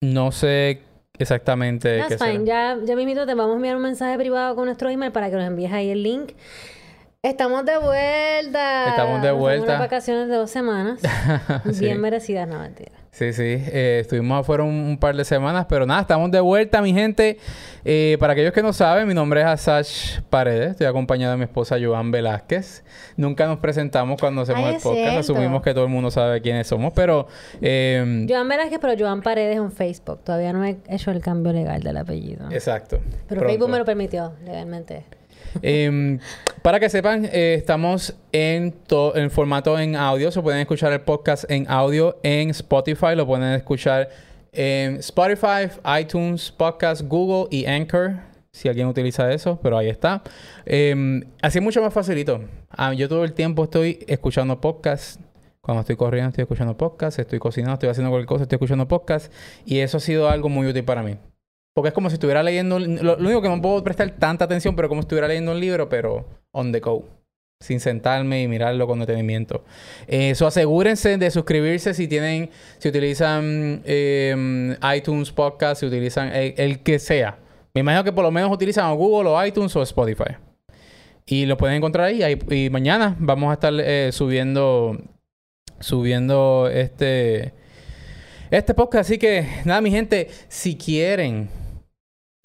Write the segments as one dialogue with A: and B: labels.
A: No sé exactamente
B: That's
A: qué
B: fine.
A: será.
B: Ya, ya mismito te vamos a enviar un mensaje privado con nuestro email para que nos envíes ahí el link. Estamos de vuelta.
A: Estamos de vuelta.
B: unas vacaciones de dos semanas.
A: Sí.
B: Bien merecidas, no mentira.
A: Sí, sí. Eh, estuvimos afuera un, un par de semanas, pero nada, estamos de vuelta, mi gente. Eh, para aquellos que no saben, mi nombre es Asach Paredes. Estoy acompañado de mi esposa Joan Velázquez. Nunca nos presentamos cuando hacemos
B: Ay,
A: el podcast.
B: cierto.
A: Asumimos que todo el mundo sabe quiénes somos, pero... eh,
B: Joan Velázquez, pero Joan Paredes en Facebook. Todavía no he hecho el cambio legal del apellido.
A: exacto.
B: Pero
A: Pronto.
B: Facebook me lo permitió legalmente.
A: Em, para que sepan, eh, estamos en, en formato en audio. Se pueden escuchar el podcast en audio en Spotify. Lo pueden escuchar en Spotify, iTunes, Podcast, Google y Anchor. Si alguien utiliza eso, pero ahí está. Em, así es mucho más facilito. Ah, yo todo el tiempo estoy escuchando podcast. Cuando estoy corriendo estoy escuchando podcast. Estoy cocinando, estoy haciendo cualquier cosa, estoy escuchando podcast. Y eso ha sido algo muy útil para mí. Porque es como si estuviera leyendo... Lo, único que no puedo prestar tanta atención, pero como si estuviera leyendo un libro, pero on the go. Sin sentarme y mirarlo con detenimiento. Eso asegúrense de suscribirse si tienen... Si utilizan eh, iTunes Podcast, si utilizan el, que sea. Me imagino que por lo menos utilizan o Google o iTunes o Spotify. Y lo pueden encontrar ahí. ahí- Y mañana vamos a estar eh, subiendo... Subiendo este... Este podcast. Así que, nada, mi gente. Si quieren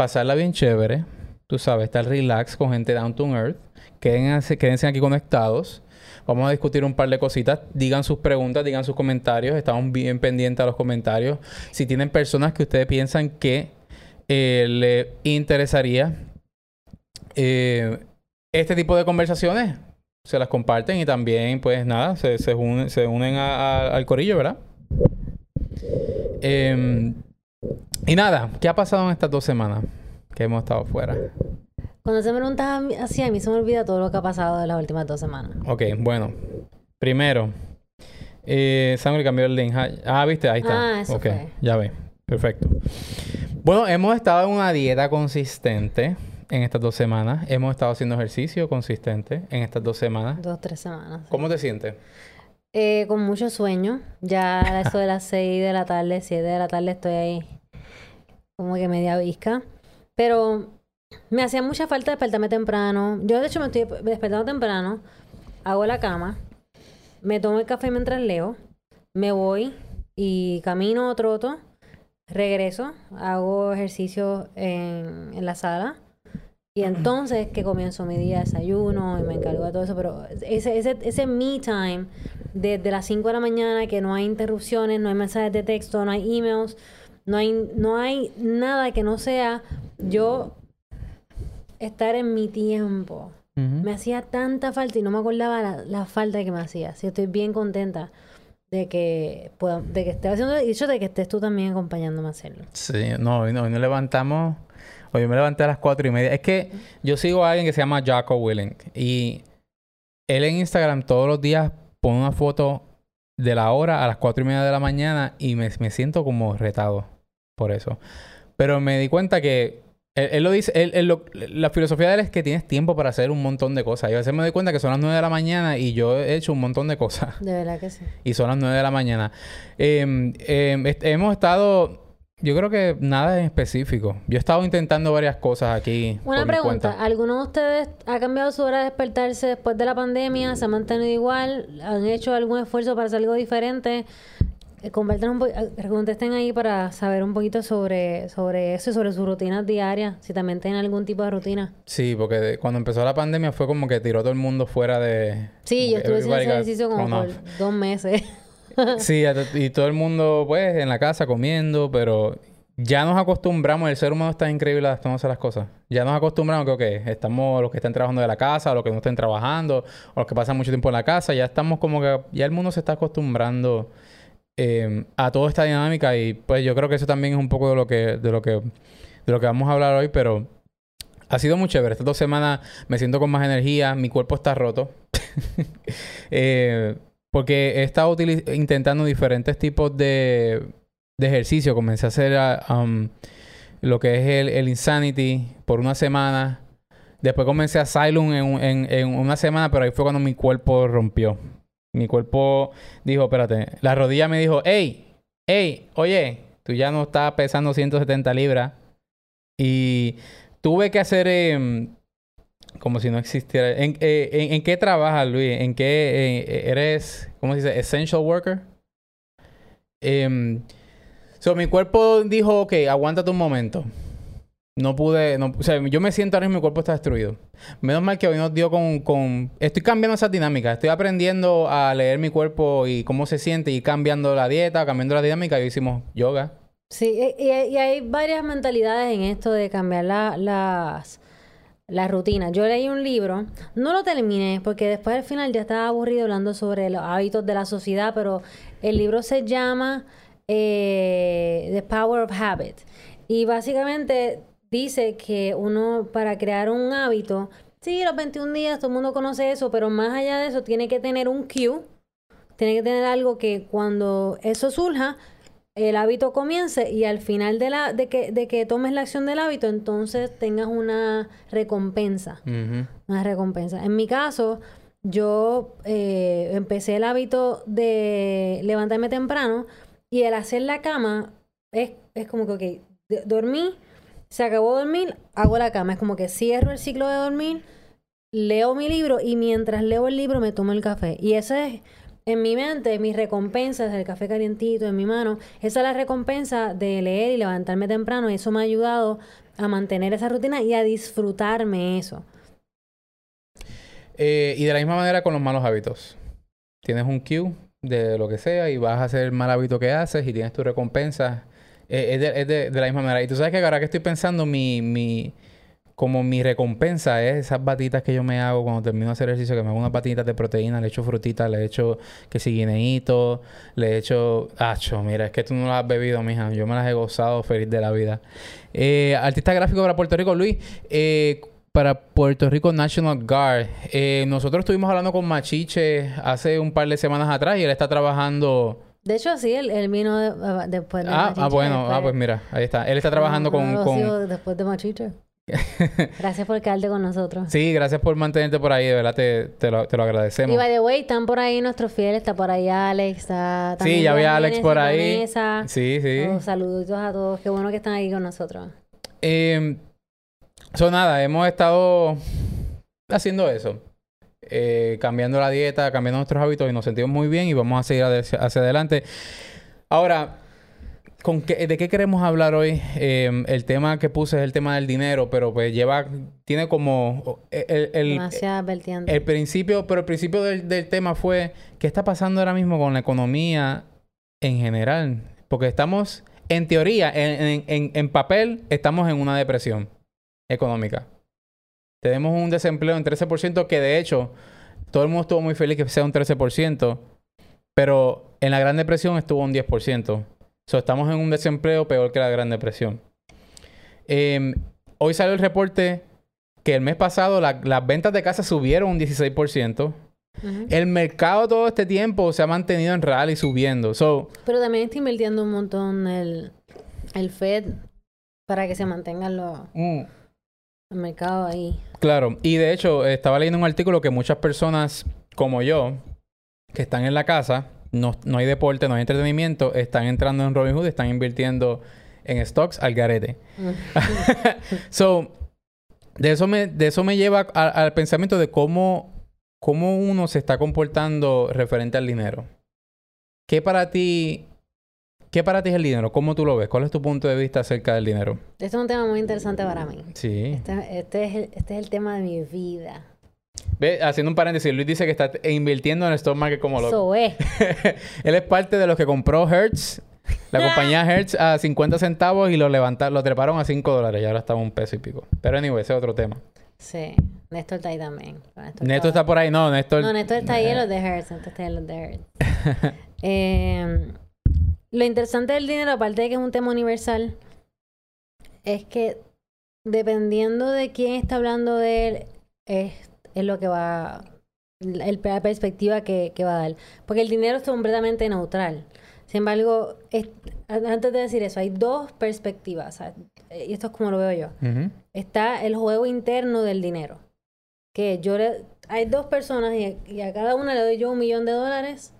A: pasarla bien chévere, tú sabes, estar relax con gente down to earth, quédense, quédense aquí conectados. Vamos a discutir un par de cositas. Digan sus preguntas, digan sus comentarios. Estamos bien pendientes a los comentarios. Si tienen personas que ustedes piensan que eh, le interesaría eh, este tipo de conversaciones, se las comparten y también, pues nada, se, se unen, se unen al corillo, ¿verdad? Em, y nada, ¿qué ha pasado en estas dos semanas que hemos estado fuera?
B: Cuando se me pregunta así, a mí se me olvida todo lo que ha pasado de las últimas dos semanas.
A: Ok, bueno. Primero, eh, Samuel cambió el link. Ah, Ah, viste, ahí está.
B: Ah, eso
A: Ok,
B: fue.
A: ya ve. Perfecto. Bueno, hemos estado en una dieta consistente en estas dos semanas. Hemos estado haciendo ejercicio consistente en estas dos semanas.
B: Dos, tres semanas. sí.
A: ¿Cómo te sientes?
B: Eh, con mucho sueño. Ya a eso de las 6 de la tarde, 7 de la tarde estoy ahí como que media visca. Pero me hacía mucha falta despertarme temprano. Yo de hecho me estoy despertando temprano, hago la cama, me tomo el café mientras leo, me voy y camino, troto, regreso, hago ejercicio en, en la sala. Y entonces que comienzo mi día, desayuno y me encargo de todo eso. Pero ese, ese, ese me time desde las 5 de la mañana, que no hay interrupciones, no hay mensajes de texto, no hay emails, no hay, no hay nada que no sea yo estar en mi tiempo. Me hacía tanta falta y no me acordaba la, la falta que me hacía. Así estoy bien contenta de que pueda, de que esté haciendo y de hecho de que estés tú también acompañándome a hacerlo.
A: Sí, no, hoy no, hoy nos levantamos. Hoy me levanté a las cuatro y media. Es que yo sigo a alguien que se llama Jaco Willing. Y él en Instagram todos los días pone una foto de la hora a las cuatro y media de la mañana y me, me siento como retado por eso. Pero me di cuenta que él, él lo dice, él- él lo- la filosofía de él es que tienes tiempo para hacer un montón de cosas. Y a veces me doy cuenta que son las nueve de la mañana y yo he hecho un montón de cosas.
B: De verdad que sí.
A: Y son las 9 de la mañana. Eh, eh, est- hemos estado, yo creo que nada en específico. Yo he estado intentando varias cosas aquí.
B: Una
A: por mi
B: pregunta,
A: cuenta.
B: ¿alguno de ustedes ha cambiado su hora de despertarse después de la pandemia? ¿Se ha mantenido igual? ¿Han hecho algún esfuerzo para hacer algo diferente? Eh, po- eh, contesten ahí para saber un poquito sobre, sobre eso y sobre sus rutinas diarias, si también tienen algún tipo de rutina.
A: Sí, porque de- cuando empezó la pandemia fue como que tiró todo el mundo fuera de...
B: Sí, yo estuve haciendo ese ejercicio como por dos meses.
A: Sí, y todo el mundo pues en la casa comiendo, pero ya nos acostumbramos, el ser humano está increíble adaptándose a las cosas. Ya nos acostumbramos que, ok, estamos los que están trabajando de la casa, o los que no estén trabajando, o los que pasan mucho tiempo en la casa, ya estamos como que, ya el mundo se está acostumbrando eh, a toda esta dinámica y pues yo creo que eso también es un poco de lo que, de lo que, de lo que vamos a hablar hoy, pero ha sido muy chévere. Estas dos semanas me siento con más energía, mi cuerpo está roto. Eh, porque he estado intentando diferentes tipos de, de ejercicio. Comencé a hacer ah, um, lo que es el, el Insanity por una semana. Después comencé a Asylum en, en, en una semana, pero ahí fue cuando mi cuerpo rompió. Mi cuerpo dijo, espérate, la rodilla me dijo, hey, hey, oye, Tú ya no estás pesando 170 libras. Y tuve que hacer... em, como si no existiera. ¿En, eh, en, qué trabajas, Luis? ¿En qué eh, eres, cómo se dice, essential worker? Em, so, mi cuerpo dijo, ok, aguántate un momento. No pude, no, o sea, yo me siento ahora mismo mi cuerpo está destruido. Menos mal que hoy nos dio con, con... Estoy cambiando esas dinámicas. Estoy aprendiendo a leer mi cuerpo y cómo se siente y cambiando la dieta, cambiando la dinámica. Y hicimos yoga.
B: Sí, y, hay varias mentalidades en esto de cambiar la- las, las rutinas. Yo leí un libro, no lo terminé porque después al final ya estaba aburrido hablando sobre los hábitos de la sociedad, pero el libro se llama eh, The Power of Habit. Y básicamente dice que uno para crear un hábito, sí, los 21 días, todo el mundo conoce eso, pero más allá de eso tiene que tener un cue, tiene que tener algo que cuando eso surja, el hábito comience y al final de, la, de, que, de que tomes la acción del hábito, entonces tengas una recompensa. Una recompensa. En mi caso, yo eh, empecé el hábito de levantarme temprano y el hacer la cama es, es como que, ok, de- dormí, se acabó dormir, hago la cama. Es como que cierro el ciclo de dormir, leo mi libro y mientras leo el libro me tomo el café. Y ese es, en mi mente, mis recompensas, el café calientito en mi mano, esa es la recompensa de leer y levantarme temprano. Y eso me ha ayudado a mantener esa rutina y a disfrutarme eso.
A: Eh, y de la misma manera con los malos hábitos. Tienes un cue de lo que sea y vas a hacer el mal hábito que haces y tienes tu recompensa. Eh, es de, es de- de la misma manera. Y tú sabes que ahora que estoy pensando, mi, mi, como mi recompensa es esas batitas que yo me hago cuando termino de hacer ejercicio, que me hago unas batitas de proteína, le echo frutita, le echo que si guineíto, le echo... Acho, mira, es que tú no las has bebido, mija. Yo me las he gozado feliz de la vida. Eh, artista gráfico para Puerto Rico, Luis. eh, para Puerto Rico National Guard. Eh, nosotros estuvimos hablando con Machiche hace un par de semanas atrás y él está trabajando...
B: De hecho, sí, él, él vino de- después de
A: Ah,
B: Machiche,
A: ah, bueno,
B: después-
A: ah, pues mira, ahí está. Él está trabajando con... con...
B: después de Machiche. Gracias por quedarte con nosotros.
A: Sí, gracias por mantenerte por ahí, de verdad te, te lo, te lo agradecemos.
B: Y by the way, están por ahí nuestros fieles, está por ahí Alex, está también
A: Sí, ya vi a Alex por ahí.
B: Vanessa.
A: Sí, sí.
B: Oh, saluditos a todos, qué bueno que están aquí con nosotros.
A: Eh, so nada, hemos estado haciendo eso. Eh, cambiando la dieta, cambiando nuestros hábitos y nos sentimos muy bien y vamos a seguir hacia adelante. Ahora, ¿con qué, ¿de qué queremos hablar hoy? Eh, el tema que puse es el tema del dinero, pero pues lleva, tiene como el, el-
B: Demasiadas vertientes.
A: el principio, pero el principio del, del tema fue qué está pasando ahora mismo con la economía en general. Porque estamos, en teoría, en, en- en- en papel, estamos en una depresión económica. Tenemos un desempleo en 13%, que de hecho, todo el mundo estuvo muy feliz que sea un 13%, pero en la Gran Depresión estuvo un 10%. So, estamos en un desempleo peor que la Gran Depresión. Eh, hoy salió el reporte que el mes pasado la- las ventas de casa subieron un 16%.
B: Ujú.
A: El mercado todo este tiempo se ha mantenido en rally subiendo. So,
B: Pero también está invirtiendo un montón el, el Fed para que se mantengan los
A: mm,
B: el mercado ahí.
A: claro. Y de hecho, estaba leyendo un artículo que muchas personas como yo, que están en la casa, no, no hay deporte, no hay entretenimiento, están entrando en Robinhood y están invirtiendo en stocks al garete. so, de eso me, de eso me lleva a- al pensamiento de cómo, cómo uno se está comportando referente al dinero. ¿Qué para ti, qué para ti es el dinero? ¿Cómo tú lo ves? ¿Cuál es tu punto de vista acerca del dinero?
B: Este es un tema muy interesante para mí.
A: Sí.
B: Este, este es el, este es el tema de mi vida.
A: Ve, haciendo un paréntesis, Luis dice que está invirtiendo en el stock market como loco.
B: Eso es.
A: Él es parte de los que compró Hertz, la compañía Hertz, a 50 centavos y lo levantaron, lo treparon a 5 dólares y ahora está a un peso y pico. Pero anyway, ese es otro tema.
B: Sí. Néstor está ahí también. Néstor,
A: Néstor está por ahí, no, Néstor.
B: No, Néstor está ahí en los de Hertz. Néstor está ahí en los de Hertz. Eh, lo interesante del dinero, aparte de que es un tema universal, es que dependiendo de quién está hablando de él, es, es lo que va, el, la perspectiva que, que va a dar. Porque el dinero es completamente neutral. Sin embargo, es- antes de decir eso, hay dos perspectivas. Y esto es como lo veo yo. Está el juego interno del dinero. Que yo le, hay dos personas y, y a cada una le doy yo un millón de dólares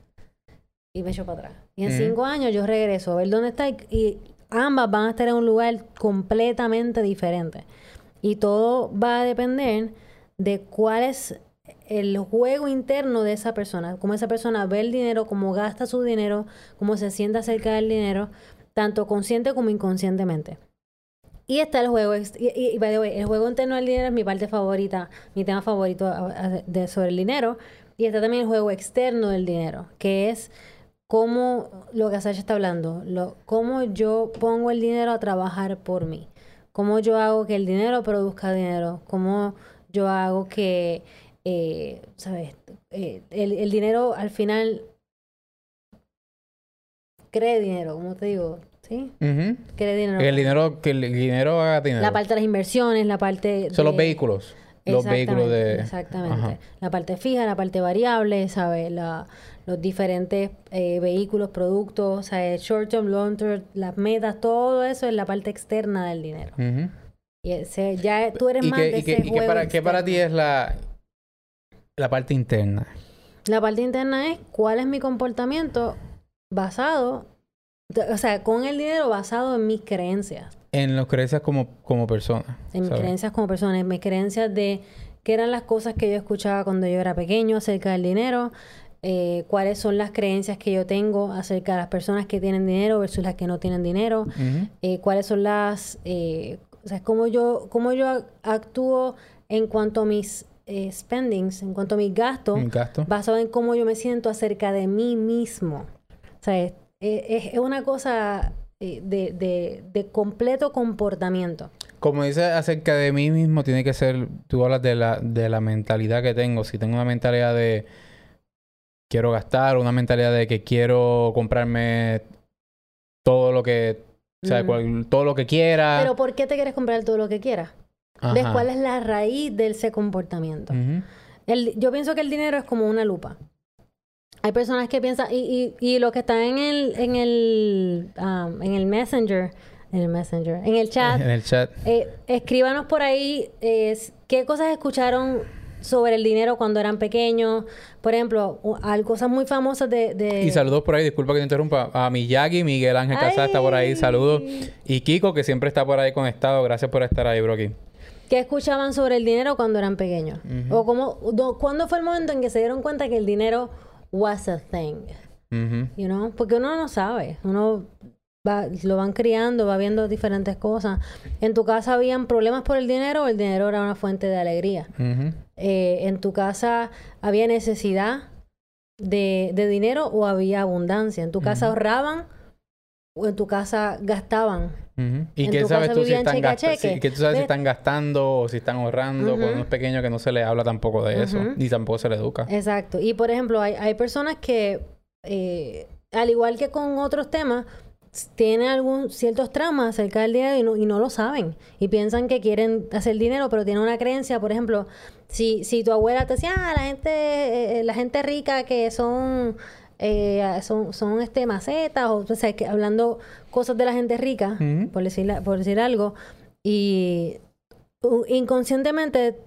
B: y me echo para atrás. Y en cinco años yo regreso a ver dónde está y, y ambas van a estar en un lugar completamente diferente. Y todo va a depender de cuál es el juego interno de esa persona, cómo esa persona ve el dinero, cómo gasta su dinero, cómo se siente acerca del dinero, tanto consciente como inconscientemente. Y está el juego, y, y- el juego interno del dinero es mi parte favorita, mi tema favorito de, sobre el dinero. Y está también el juego externo del dinero, que es cómo, lo que Sasha está hablando, lo, cómo yo pongo el dinero a trabajar por mí. Cómo yo hago que el dinero produzca dinero. Cómo yo hago que, eh, ¿sabes? Eh, el, el dinero al final cree dinero, como te digo, ¿sí?
A: Ujú.
B: Cree dinero.
A: El dinero, que el dinero haga dinero.
B: La parte de las inversiones, la parte
A: Son los vehículos. Los vehículos de...
B: Exactamente.
A: Ajá.
B: La parte fija, la parte variable, ¿sabes? La, los diferentes eh, vehículos, productos, ¿sabes? Short term, long term, las metas, todo eso es la parte externa del dinero.
A: Ujú.
B: Y ese, ya tú eres
A: ¿Y
B: más
A: qué,
B: de
A: y
B: ese
A: y para, qué para ti es la, la parte interna?
B: La parte interna es cuál es mi comportamiento basado, o sea, con el dinero basado en mis creencias.
A: En las creencias como, como persona.
B: en mis
A: ¿sabes?
B: creencias como persona, en mis creencias de qué eran las cosas que yo escuchaba cuando yo era pequeño acerca del dinero, eh, cuáles son las creencias que yo tengo acerca de las personas que tienen dinero versus las que no tienen dinero, eh, cuáles son las, eh, o sea, cómo yo, cómo yo ac- actúo en cuanto a mis eh, spendings, en cuanto a mis gastos,
A: gasto.
B: basado en cómo yo me siento acerca de mí mismo. O sea, es, es- es una cosa eh, de, de, de completo comportamiento.
A: Como dices acerca de mí mismo, tiene que ser, tú hablas de la, de la mentalidad que tengo. Si tengo una mentalidad de quiero gastar, una mentalidad de que quiero comprarme todo lo que, o sea,
B: Mm.
A: cual- todo lo que quiera.
B: Pero ¿por qué te quieres comprar todo lo que quieras? ¿Ves cuál es la raíz de ese comportamiento? El- yo pienso que el dinero es como una lupa. Hay personas que piensan, y, y, y los que están en el, en el, um, en el messenger, en el messenger, en el chat,
A: En el chat.
B: eh, escríbanos por ahí eh, qué cosas escucharon sobre el dinero cuando eran pequeños. Por ejemplo, al- cosas muy famosas de... de-
A: Y saludos por ahí, disculpa que te interrumpa. A Miyagi, Miguel Ángel Casada está por ahí, saludos. Y Kiko, que siempre está por ahí conectado. Gracias por estar ahí, bro, aquí.
B: ¿Qué escuchaban sobre el dinero cuando eran pequeños? O cómo, do- ¿cuándo fue el momento en que se dieron cuenta que el dinero was a thing? You know? Porque uno no sabe. Uno va, lo van criando, va viendo diferentes cosas. ¿En tu casa habían problemas por el dinero o el dinero era una fuente de alegría? Eh, ¿En tu casa había necesidad de, de dinero o había abundancia? ¿En tu casa ahorraban o en tu casa gastaban?
A: ¿Y qué sabes tú si están
B: cheque
A: que tú sabes si están gastando o si están ahorrando. Cuando
B: Ujú.
A: uno es pequeño que no se le habla tampoco de eso. Ni tampoco se le educa.
B: Exacto. Y por ejemplo, hay, hay personas que, eh, al igual que con otros temas, tienen algún ciertos traumas acerca del dinero y no, y no lo saben. Y piensan que quieren hacer dinero, pero tienen una creencia, por ejemplo, si, si tu abuela te decía, ah, la gente, eh, eh, la gente rica que son, eh, son, son este macetas, o, o sea, que hablando cosas de la gente rica, por, decir, por decir algo, y uh, inconscientemente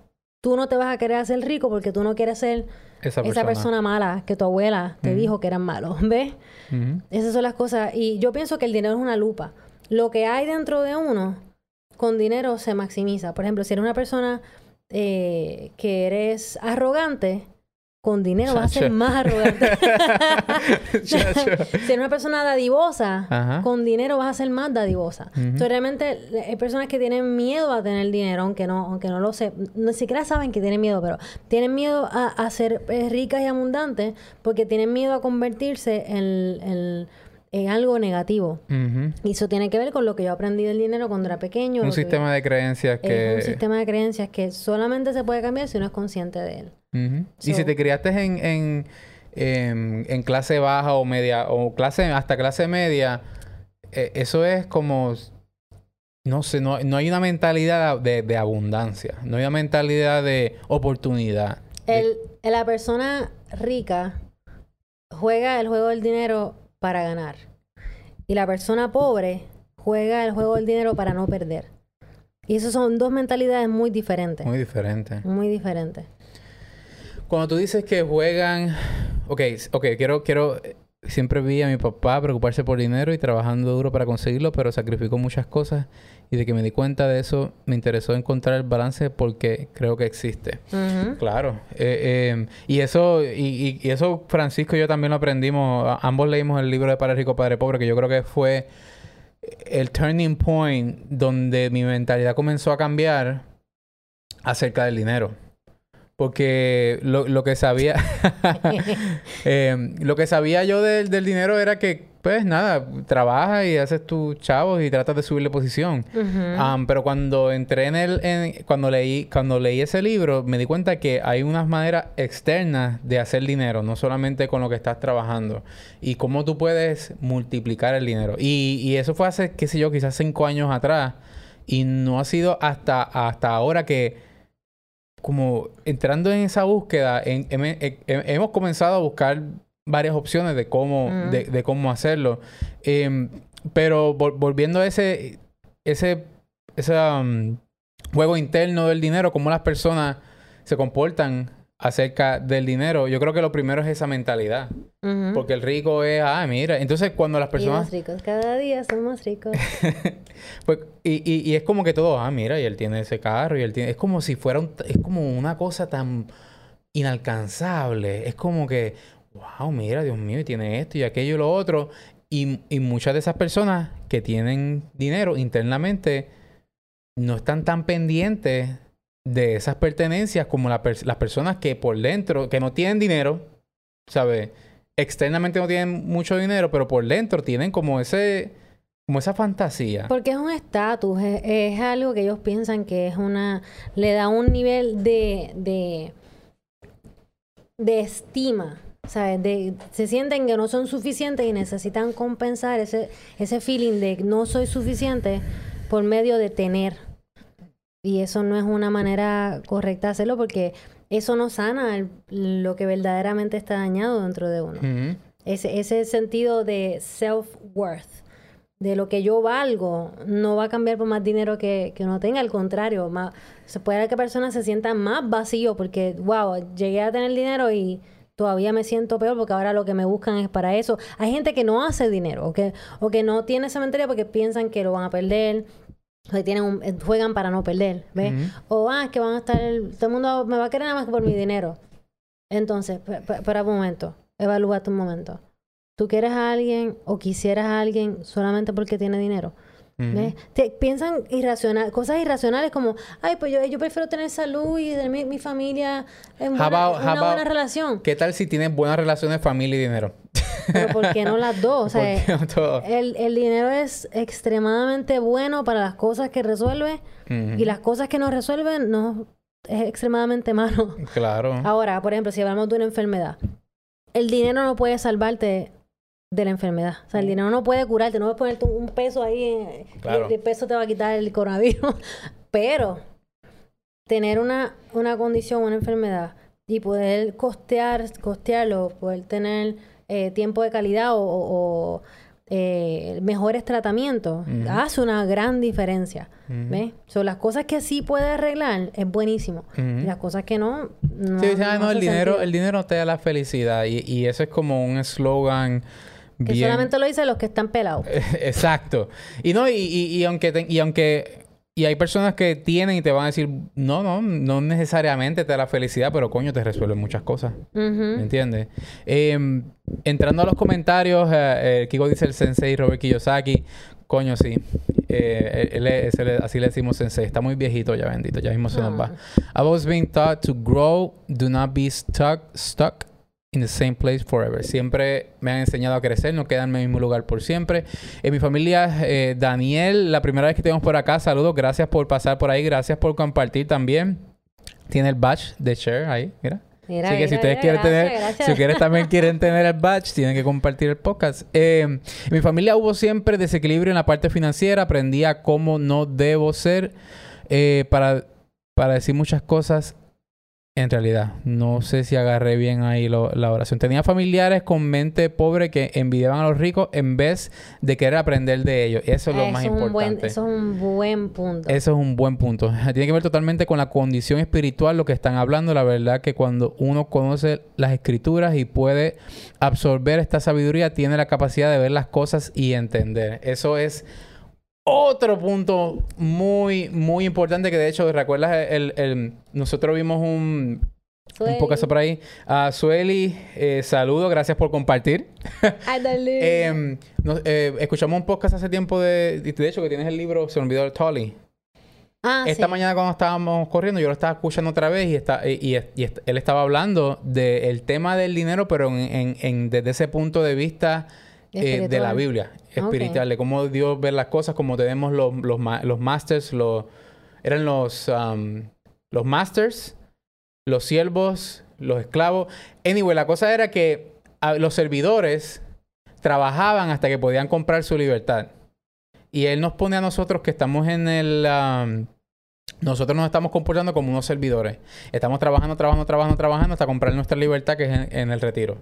B: tú no te vas a querer hacer rico porque tú no quieres ser
A: Esa persona.
B: esa persona mala que tu abuela te dijo que eran malos, ¿ves? Esas son las cosas. Y yo pienso que el dinero es una lupa. Lo que hay dentro de uno, con dinero se maximiza. Por ejemplo, si eres una persona eh, que eres arrogante, con dinero vas a ser más arrogante. Si eres una persona dadivosa,
A: Ajá.
B: con dinero vas a ser más dadivosa.
A: Ujú.
B: Entonces, realmente hay personas que tienen miedo a tener dinero, aunque no, aunque no lo sé, ni siquiera saben que tienen miedo, pero tienen miedo a, a ser eh, ricas y abundantes porque tienen miedo a convertirse en, en- en algo negativo. Y eso tiene que ver con lo que yo aprendí del dinero cuando era pequeño.
A: Un sistema de creencias que...
B: Es un sistema de creencias que solamente se puede cambiar si uno es consciente de él.
A: Y
B: So-
A: si te criaste en, en, en, en clase baja o media, o clase hasta clase media, eh, eso es como, no sé, no, no hay una mentalidad de, de abundancia, no hay una mentalidad de oportunidad. De-
B: El, la persona rica juega el juego del dinero para ganar. Y la persona pobre juega el juego del dinero para no perder. Y eso son dos mentalidades muy diferentes.
A: muy diferente.
B: Muy diferentes.
A: Cuando tú dices que juegan, ok, ok, quiero, quiero, siempre vi a mi papá preocuparse por dinero y trabajando duro para conseguirlo, pero sacrificó muchas cosas y de que me di cuenta de eso me interesó encontrar el balance porque creo que existe. Claro. Eh, eh, y eso y, y, eso Francisco y yo también lo aprendimos. ambos leímos el libro de Padre Rico, Padre Pobre, que yo creo que fue el turning point donde mi mentalidad comenzó a cambiar acerca del dinero. Porque lo, lo que sabía... Em, lo que sabía yo del, del, dinero era que, pues nada, trabajas y haces tus chavos y tratas de subirle posición. pero cuando entré en el... cuando, leí, cuando leí ese libro, me di cuenta que hay unas maneras externas de hacer dinero, no solamente con lo que estás trabajando. Y cómo tú puedes multiplicar el dinero. Y, y eso fue hace, qué sé yo, quizás cinco años atrás. Y no ha sido hasta, hasta ahora que como entrando en esa búsqueda, hemos comenzado a buscar varias opciones de cómo, mm. de, cómo hacerlo. Em, pero volviendo a ese, ese, ese um, juego interno del dinero, cómo las personas se comportan acerca del dinero, yo creo que lo primero es esa mentalidad. Porque el rico es, ah, mira, entonces cuando las personas...
B: más ricos, cada día son más ricos.
A: pues, y, y, es como que todo, ah, mira, y él tiene ese carro, y él tiene... Es como si fuera un... Es como una cosa tan inalcanzable. Es como que, wow, mira, Dios mío, y tiene esto y aquello y lo otro. Y, y muchas de esas personas que tienen dinero internamente no están tan pendientes de esas pertenencias como las personas que por dentro, que no tienen dinero, ¿sabes? Externamente no tienen mucho dinero, pero por dentro tienen como ese como esa fantasía.
B: Porque es un estatus, es, algo que ellos piensan que es una le da un nivel de de de estima, ¿sabes? Se sienten que no son suficientes y necesitan compensar ese ese feeling de no soy suficiente por medio de tener. Y eso no es una manera correcta de hacerlo porque eso no sana lo que verdaderamente está dañado dentro de uno. ese, ese sentido de self-worth, de lo que yo valgo, no va a cambiar por más dinero que, que uno tenga. Al contrario, más, se puede que personas se sientan más vacío porque, wow, llegué a tener dinero y todavía me siento peor porque ahora lo que me buscan es para eso. Hay gente que no hace dinero o que, o que no tiene esa mentalidad porque piensan que lo van a perder, o tienen eh, juegan para no perder, ¿ves? O, ah, es que van a estar, todo el mundo me va a querer nada más que por mi dinero. Entonces, espera un momento, evalúa un momento. ¿Tú quieres a alguien o quisieras a alguien solamente porque tiene dinero? ¿Ves? Te, piensan irracional, cosas irracionales como, ay, pues yo, yo prefiero tener salud y tener mi, mi familia en una buena relación.
A: ¿Qué tal si tienes buenas relaciones, familia y dinero?
B: Pero ¿por qué no las dos? O sea, el, el, dinero es extremadamente bueno para las cosas que resuelve y las cosas que no resuelven no es extremadamente malo.
A: Claro.
B: Ahora, por ejemplo, si hablamos de una enfermedad, el dinero no puede salvarte de la enfermedad. O sea, el dinero no puede curarte, no puedes ponerte un peso ahí claro. y el peso te va a quitar el coronavirus. Pero tener una, una condición, una enfermedad y poder costear, costearlo, poder tener eh, tiempo de calidad o, eh, mejores tratamientos, hace una gran diferencia. ¿Ves? Son las cosas que sí puede arreglar es buenísimo. Y las cosas que no.
A: no sí, no, el dinero, el dinero te da la felicidad. Y, y eso es como un eslogan.
B: Que solamente lo dicen los que están pelados.
A: Exacto. Y no, y, y, y aunque y aunque y hay personas que tienen y te van a decir, no, no, no necesariamente te da la felicidad, pero coño, te resuelve muchas cosas. ¿Me entiendes? Em, entrando a los comentarios, eh, eh, Kiko dice el sensei Robert Kiyosaki. Coño, sí. Eh, él, así le decimos sensei. Está muy viejito ya, bendito. Ya mismo se nos va. I was being taught to grow, do not be stuck, stuck in the same place forever. Siempre me han enseñado a crecer, no quedarme en el mismo lugar por siempre. En mi familia, eh, Daniel, la primera vez que estamos por acá, saludos, gracias por pasar por ahí, gracias por compartir también. Tiene el badge de share ahí, mira. Así que si ustedes quieren tener, si ustedes también quieren tener el badge, tienen que compartir el podcast. Eh, en mi familia hubo siempre desequilibrio en la parte financiera, aprendí a cómo no debo ser eh, para, para decir muchas cosas En realidad, no sé si agarré bien ahí lo- la oración. Tenía familiares con mente pobre que envidiaban a los ricos en vez de querer aprender de ellos. Eso es lo más
B: es un buen,
A: importante.
B: eso es un buen punto.
A: Eso es un buen punto. Tiene que ver totalmente con la condición espiritual, lo que están hablando. La verdad que cuando uno conoce las escrituras y puede absorber esta sabiduría, tiene la capacidad de ver las cosas y entender. Eso es otro punto muy, muy importante que de hecho, ¿recuerdas? El, el- nosotros vimos un, un poco por ahí. A Sueli, eh, saludo, gracias por compartir.
B: Dale.
A: Eh, nos- eh, escuchamos un podcast hace tiempo de, de hecho, que tienes el libro, se me olvidó el Tolly.
B: ah,
A: Esta
B: sí.
A: mañana cuando estábamos corriendo, yo lo estaba escuchando otra vez y, está, y, y- y est- él estaba hablando del tema del dinero, pero en, en- en- desde ese punto de vista eh, de la. Biblia, espiritual, de cómo Dios ve las cosas, como tenemos los, los, los masters, los, eran los, um, los masters, los siervos, los esclavos. Anyway, la cosa era que a- los servidores trabajaban hasta que podían comprar su libertad. Y Él nos pone a nosotros que estamos en el... um, nosotros nos estamos comportando como unos servidores. Estamos trabajando, trabajando, trabajando, trabajando hasta comprar nuestra libertad que es en, en el retiro.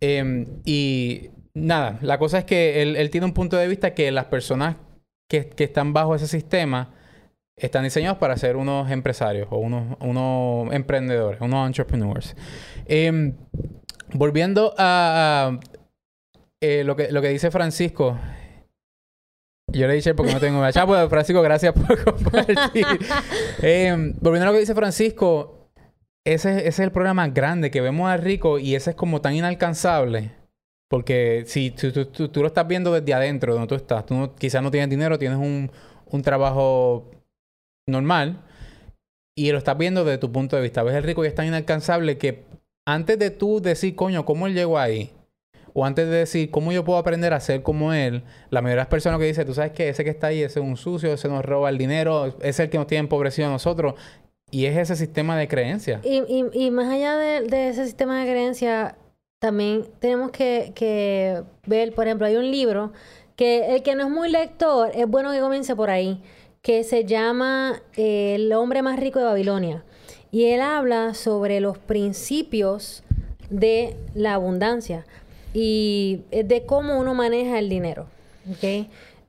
A: Em, y nada, la cosa es que él, tiene un punto de vista que las personas que, están bajo ese sistema están diseñados para ser unos empresarios o unos, emprendedores, unos entrepreneurs. Em, volviendo a, a, eh, lo, que, dice Francisco. Yo le dije porque no tengo... Ah, pues, Francisco, gracias por compartir. Em, volviendo a lo que dice Francisco, ese, es el problema grande, que vemos al rico y ese es como tan inalcanzable. Porque si tú, tú- tú- tú lo estás viendo desde adentro, donde tú estás, tú no- quizás no tienes dinero, tienes un, un trabajo normal y lo estás viendo desde tu punto de vista. Ves el rico y es tan inalcanzable que antes de tú decir, coño, ¿cómo él llegó ahí? O antes de decir, ¿cómo yo puedo aprender a ser como él? La mayoría de las personas que dicen, tú sabes que ese que está ahí, ese es un sucio, ese nos roba el dinero, es el que nos tiene empobrecido a nosotros. Y es ese sistema de creencias.
B: Y, y, y más allá de, de ese sistema de creencia, también tenemos que, ver, por ejemplo, hay un libro que el que no es muy lector, es bueno que comience por ahí, que se llama eh, El hombre más rico de Babilonia. Y él habla sobre los principios de la abundancia y eh, de cómo uno maneja el dinero.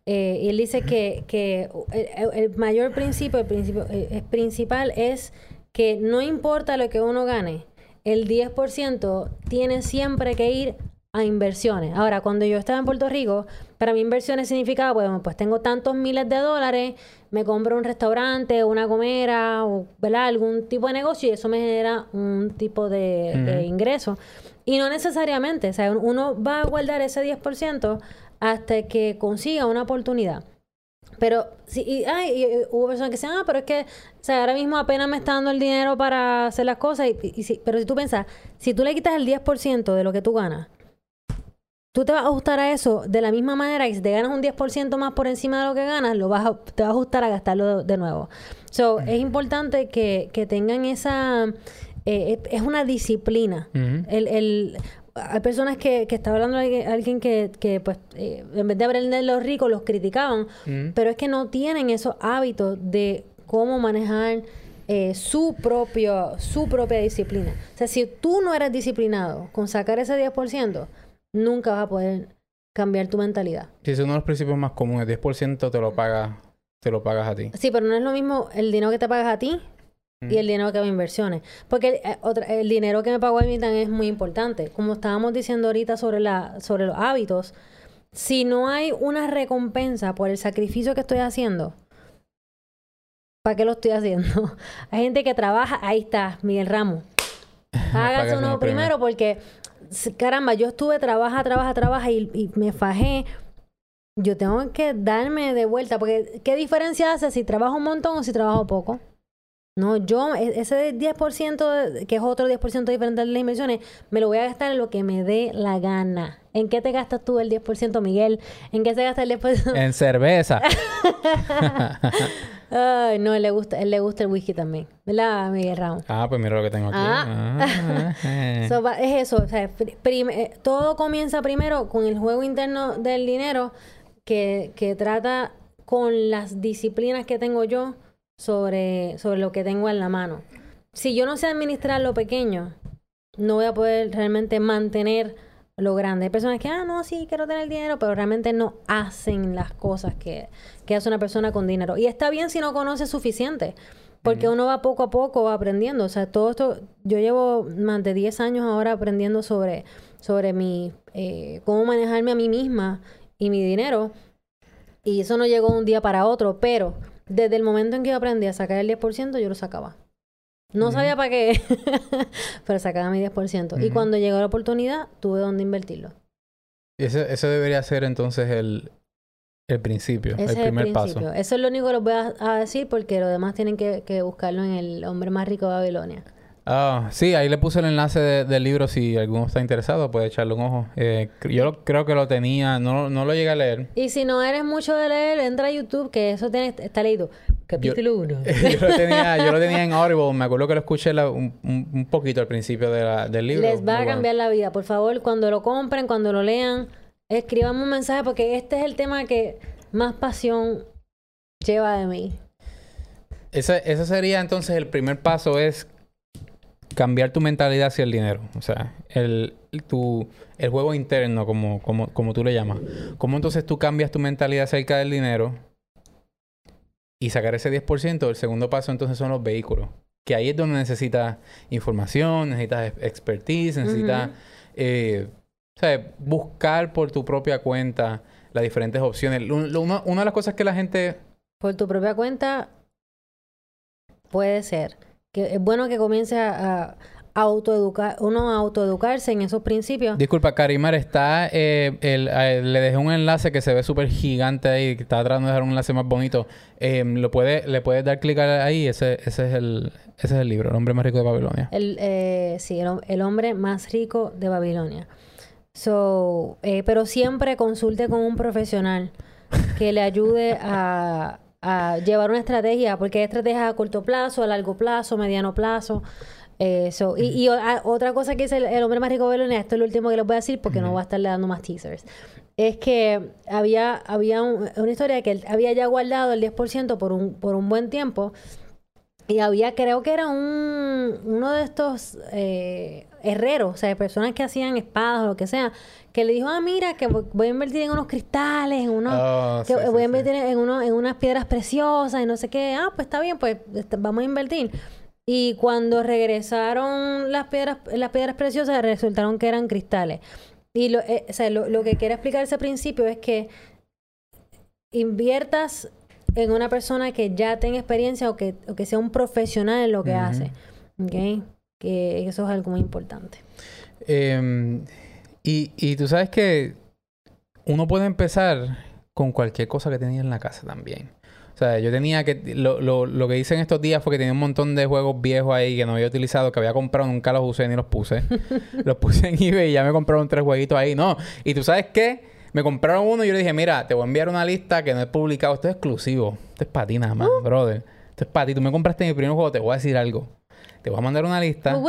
B: Eh, y él dice que, que el, el mayor principio, el principio eh, eh, principal es que no importa lo que uno gane, el 10% tiene siempre que ir a inversiones. Ahora, cuando yo estaba en Puerto Rico, para mí inversiones significaba, bueno, pues tengo tantos miles de dólares, me compro un restaurante, una comera, o, ¿verdad? algún tipo de negocio y eso me genera un tipo de, de ingreso. Y no necesariamente, o sea, uno va a guardar ese 10% hasta que consiga una oportunidad. Pero sí, y, ay, y, hubo personas que decían, ah, pero es que, o sea, ahora mismo apenas me está dando el dinero para hacer las cosas. Y, y si- pero si tú piensas, si tú le quitas el 10% de lo que tú ganas, tú te vas a ajustar a eso de la misma manera que si te ganas un 10% más por encima de lo que ganas, lo vas a- te vas a ajustar a gastarlo de, de nuevo. So, es importante que, que tengan esa... eh, es una disciplina. El, el- hay personas que, que estaba hablando alguien, alguien que, que, pues, eh, en vez de aprender los ricos, los criticaban,
A: Ujú.
B: pero es que no tienen esos hábitos de cómo manejar eh, su, propio, su propia disciplina. O sea, si tú no eres disciplinado con sacar ese 10%, nunca vas a poder cambiar tu mentalidad.
A: Sí, es uno de los principios más comunes. 10% te lo pagas, te lo pagas a ti.
B: Sí, pero no es lo mismo el dinero que te pagas a ti y el dinero que va a inversiones. Porque el, eh, otra- el dinero que me pagó también es muy importante. Como estábamos diciendo ahorita sobre, la, sobre los hábitos, si no hay una recompensa por el sacrificio que estoy haciendo, ¿para qué lo estoy haciendo? hay gente que trabaja, ahí está, Miguel Ramos. Hágase uno primero porque, caramba, yo estuve, trabaja, trabaja, trabaja y, y me fajé. Yo tengo que darme de vuelta, porque ¿qué diferencia hace si trabajo un montón o si trabajo poco? No, yo, e- ese 10%, de- que es otro 10% diferente de las inversiones, me lo voy a gastar en lo que me dé la gana. ¿En qué te gastas tú el 10%, Miguel? ¿En qué se gasta el 10%?
A: En cerveza.
B: Ay, no, él le gusta, él le gusta el whisky también. ¿Verdad, Miguel Ramos?
A: ah, pues mira lo que tengo aquí.
B: Ah.
A: Ah, eh.
B: So, es eso, o sea, eh, todo comienza primero con el juego interno del dinero que, que trata con las disciplinas que tengo yo sobre, sobre lo que tengo en la mano. si yo no sé administrar lo pequeño, no voy a poder realmente mantener lo grande. Hay personas que, ah, no, sí, quiero tener dinero, pero realmente no hacen las cosas que, que hace una persona con dinero. Y está bien si no conoce suficiente, porque uno va poco a poco aprendiendo. O sea, todo esto, yo llevo más de 10 años ahora aprendiendo sobre, sobre mi, eh, cómo manejarme a mí misma y mi dinero. Y eso no llegó de un día para otro, pero desde el momento en que yo aprendí a sacar el 10%, yo lo sacaba. No sabía para qué, pero sacaba mi 10%. Y cuando llegó la oportunidad, tuve donde invertirlo.
A: Ese, ese debería ser entonces el, el principio, el primer paso.
B: Eso es lo único que les voy a, decir porque los demás tienen que, que buscarlo en el hombre más rico de Babilonia.
A: Ah, sí, ahí le puse el enlace del libro si alguno está interesado, puede echarle un ojo. Eh, yo creo que lo tenía, no, no lo llegué a leer.
B: Y si no eres mucho de leer, entra a YouTube, que eso tiene, está leído. Capítulo 1.
A: Yo, lo tenía, yo lo tenía en Audible, me acuerdo que lo escuché un, un, poquito al principio del libro.
B: Les va a cambiar la vida, por favor, cuando lo compren, cuando lo lean, escriban un mensaje porque este es el tema que más pasión lleva de mí.
A: Ese, ese sería entonces el primer paso, es cambiar tu mentalidad hacia el dinero. O sea, el, tu, el juego interno, como, como, como tú le llamas. ¿Cómo entonces tú cambias tu mentalidad acerca del dinero y sacar ese 10%? El segundo paso entonces son los vehículos. Que ahí es donde necesitas información, necesitas expertise, necesitas eh, o sea, buscar por tu propia cuenta las diferentes opciones. una de las cosas que la gente...
B: Por tu propia cuenta puede ser es bueno que comience a, autoeducar, uno a autoeducarse en esos principios.
A: Disculpa, Karimar, está, eh, eh, le dejé un enlace que se ve súper gigante ahí, que está tratando de dejar un enlace más bonito. Eh, lo puede, le puedes dar clic ahí, ese, ese es el, ese es el libro, El hombre más rico de Babilonia.
B: El, sí, el, hombre más rico de Babilonia. So, pero siempre consulte con un profesional que le ayude a a llevar una estrategia, porque hay estrategias a corto plazo, a largo plazo, mediano plazo. Eso. Y, otra cosa que es el, hombre más rico de esto es lo último que les voy a decir porque no voy a estarle dando más teasers, es que había, había una historia de que él había ya guardado el 10% por un, por un buen tiempo y había, creo que era un, uno de estos eh, herreros, o sea, personas que hacían espadas o lo que sea, que le dijo, ah, mira, que voy a invertir en unos cristales, en unos, oh, que voy a invertir en, uno, en unas piedras preciosas y no sé qué. Ah, pues está bien, pues este, vamos a invertir. Y cuando regresaron las piedras, las piedras preciosas, resultaron que eran cristales. Y lo, eh, o sea, lo, que quiere explicar ese principio es que inviertas en una persona que ya tenga experiencia o que, o que sea un profesional en lo que hace. Que eso es algo muy importante.
A: Eh, y, y tú sabes que uno puede empezar con cualquier cosa que tenía en la casa también. O sea, yo tenía que... Lo, lo, lo, que hice en estos días fue que tenía un montón de juegos viejos ahí que no había utilizado, que había comprado, nunca los usé ni los puse. los puse en eBay y ya me compraron tres jueguitos ahí. No. Y tú sabes qué? Me compraron uno y yo le dije, mira, te voy a enviar una lista que no he publicado. Esto es exclusivo. Esto es para ti nada más, uh. brother. Esto es para ti. Tú me compraste mi primer juego, te voy a decir algo. Te voy a mandar una lista.
B: Oh,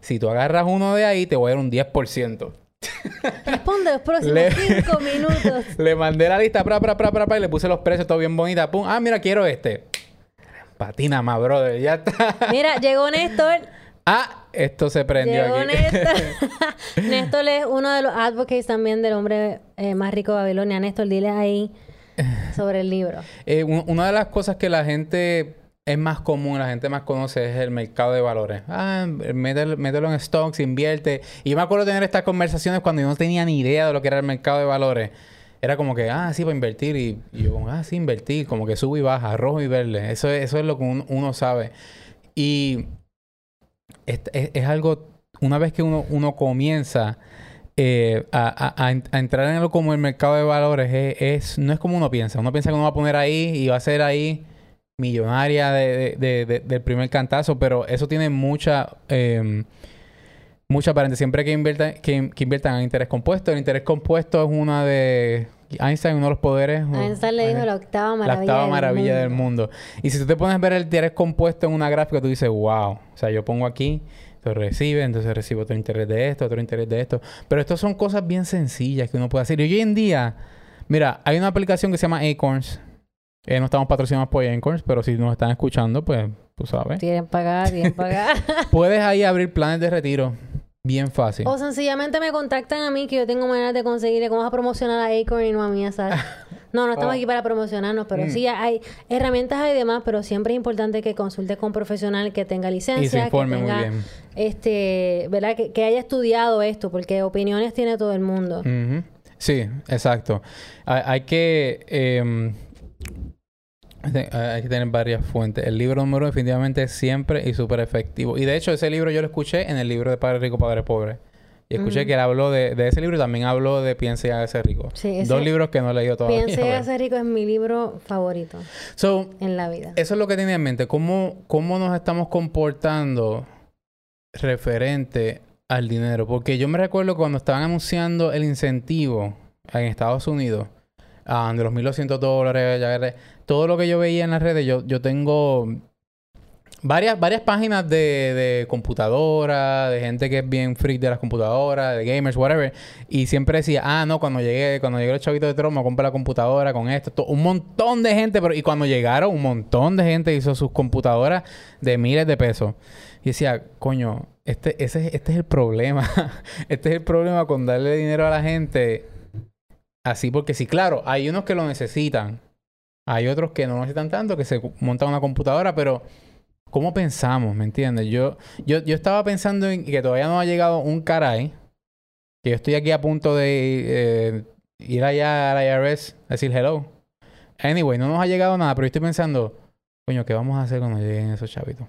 A: si tú agarras uno de ahí, te voy a dar un 10%.
B: Responde los próximos cinco minutos.
A: le mandé la lista, pra, pra, pra, pra, y le puse los precios todo bien bonita. Pum. Ah, mira, quiero este. Patina más, brother. Ya está.
B: Mira, llegó Néstor.
A: Ah, esto se prendió
B: llegó Néstor. Néstor es uno de los advocates también del hombre eh, más rico de Babilonia. Néstor, dile ahí sobre el libro.
A: Eh, una de las cosas que la gente es más común, la gente más conoce es el mercado de valores. Ah, mételo, en stocks, invierte. Y yo me acuerdo tener estas conversaciones cuando yo no tenía ni idea de lo que era el mercado de valores. Era como que, ah, sí, para invertir. Y, yo, ah, sí, invertir. Como que sube y baja, rojo y verde. Eso, eso es lo que uno, sabe. Y es, algo, una vez que uno, uno comienza eh, a, entrar en algo como el mercado de valores, es, no es como uno piensa. Uno piensa que uno va a poner ahí y va a ser ahí millonaria de, del primer cantazo, pero eso tiene mucha eh, mucha apariencia. Siempre que inviertan, que, inviertan en interés compuesto, el interés compuesto es una de Einstein, uno de los poderes.
B: Einstein le dijo la octava maravilla,
A: la octava maravilla del, mundo. Y si tú te pones a ver el interés compuesto en una gráfica, tú dices, wow. O sea, yo pongo aquí, se recibe, entonces recibo otro interés de esto, otro interés de esto. Pero estas son cosas bien sencillas que uno puede hacer. Y hoy en día, mira, hay una aplicación que se llama Acorns eh, no estamos patrocinados por Acorns, pero si nos están escuchando, pues tú sabes.
B: Tienen pagar, tienen pagar.
A: Puedes ahí abrir planes de retiro. Bien fácil.
B: o sencillamente me contactan a mí que yo tengo maneras de conseguirle cómo vas a promocionar a Acorn y no a mí, ¿sabes? No, no estamos
A: Oh.
B: aquí para promocionarnos, pero
A: Mm.
B: sí hay herramientas hay demás, pero siempre es importante que consultes con un profesional que tenga licencia,
A: y se informe
B: que
A: muy
B: tenga,
A: bien.
B: este, ¿verdad? Que, que haya estudiado esto, porque opiniones tiene todo el mundo.
A: Sí, exacto. Hay, hay que... em, hay que tener varias fuentes. El libro número uno definitivamente es siempre y súper efectivo. Y de hecho, ese libro yo lo escuché en el libro de Padre Rico, Padre Pobre. Y escuché
B: Ujú.
A: que él habló de, de ese libro y también habló de Piense y hágase rico.
B: Sí, ese-
A: Dos libros que no he leído todavía.
B: Piense y hágase rico es mi libro favorito
A: So,
B: en la vida.
A: Eso es lo que tenía en mente. ¿Cómo, cómo nos estamos comportando referente al dinero? Porque yo me recuerdo cuando estaban anunciando el incentivo en Estados Unidos ah, de los 1.200 dólares, ya todo lo que yo veía en las redes, yo, yo tengo varias, varias páginas de, de de gente que es bien freak de las computadoras, de gamers, whatever. Y siempre decía, ah, no, cuando llegué, cuando llegué el chavito de Trump, me la computadora con esto. to- un montón de gente, pero y cuando llegaron, un montón de gente hizo sus computadoras de miles de pesos. Y decía, coño, este, ese, este es el problema. este es el problema con darle dinero a la gente así, porque sí, claro, hay unos que lo necesitan. Hay otros que no necesitan tanto, que se montan una computadora, pero ¿cómo pensamos? ¿Me entiendes? Yo, yo, yo estaba pensando en que todavía no ha llegado un caray, que yo estoy aquí a punto de eh, ir allá al IRS a decir hello. Anyway, no nos ha llegado nada, pero yo estoy pensando, coño, ¿qué vamos a hacer cuando lleguen esos chavitos?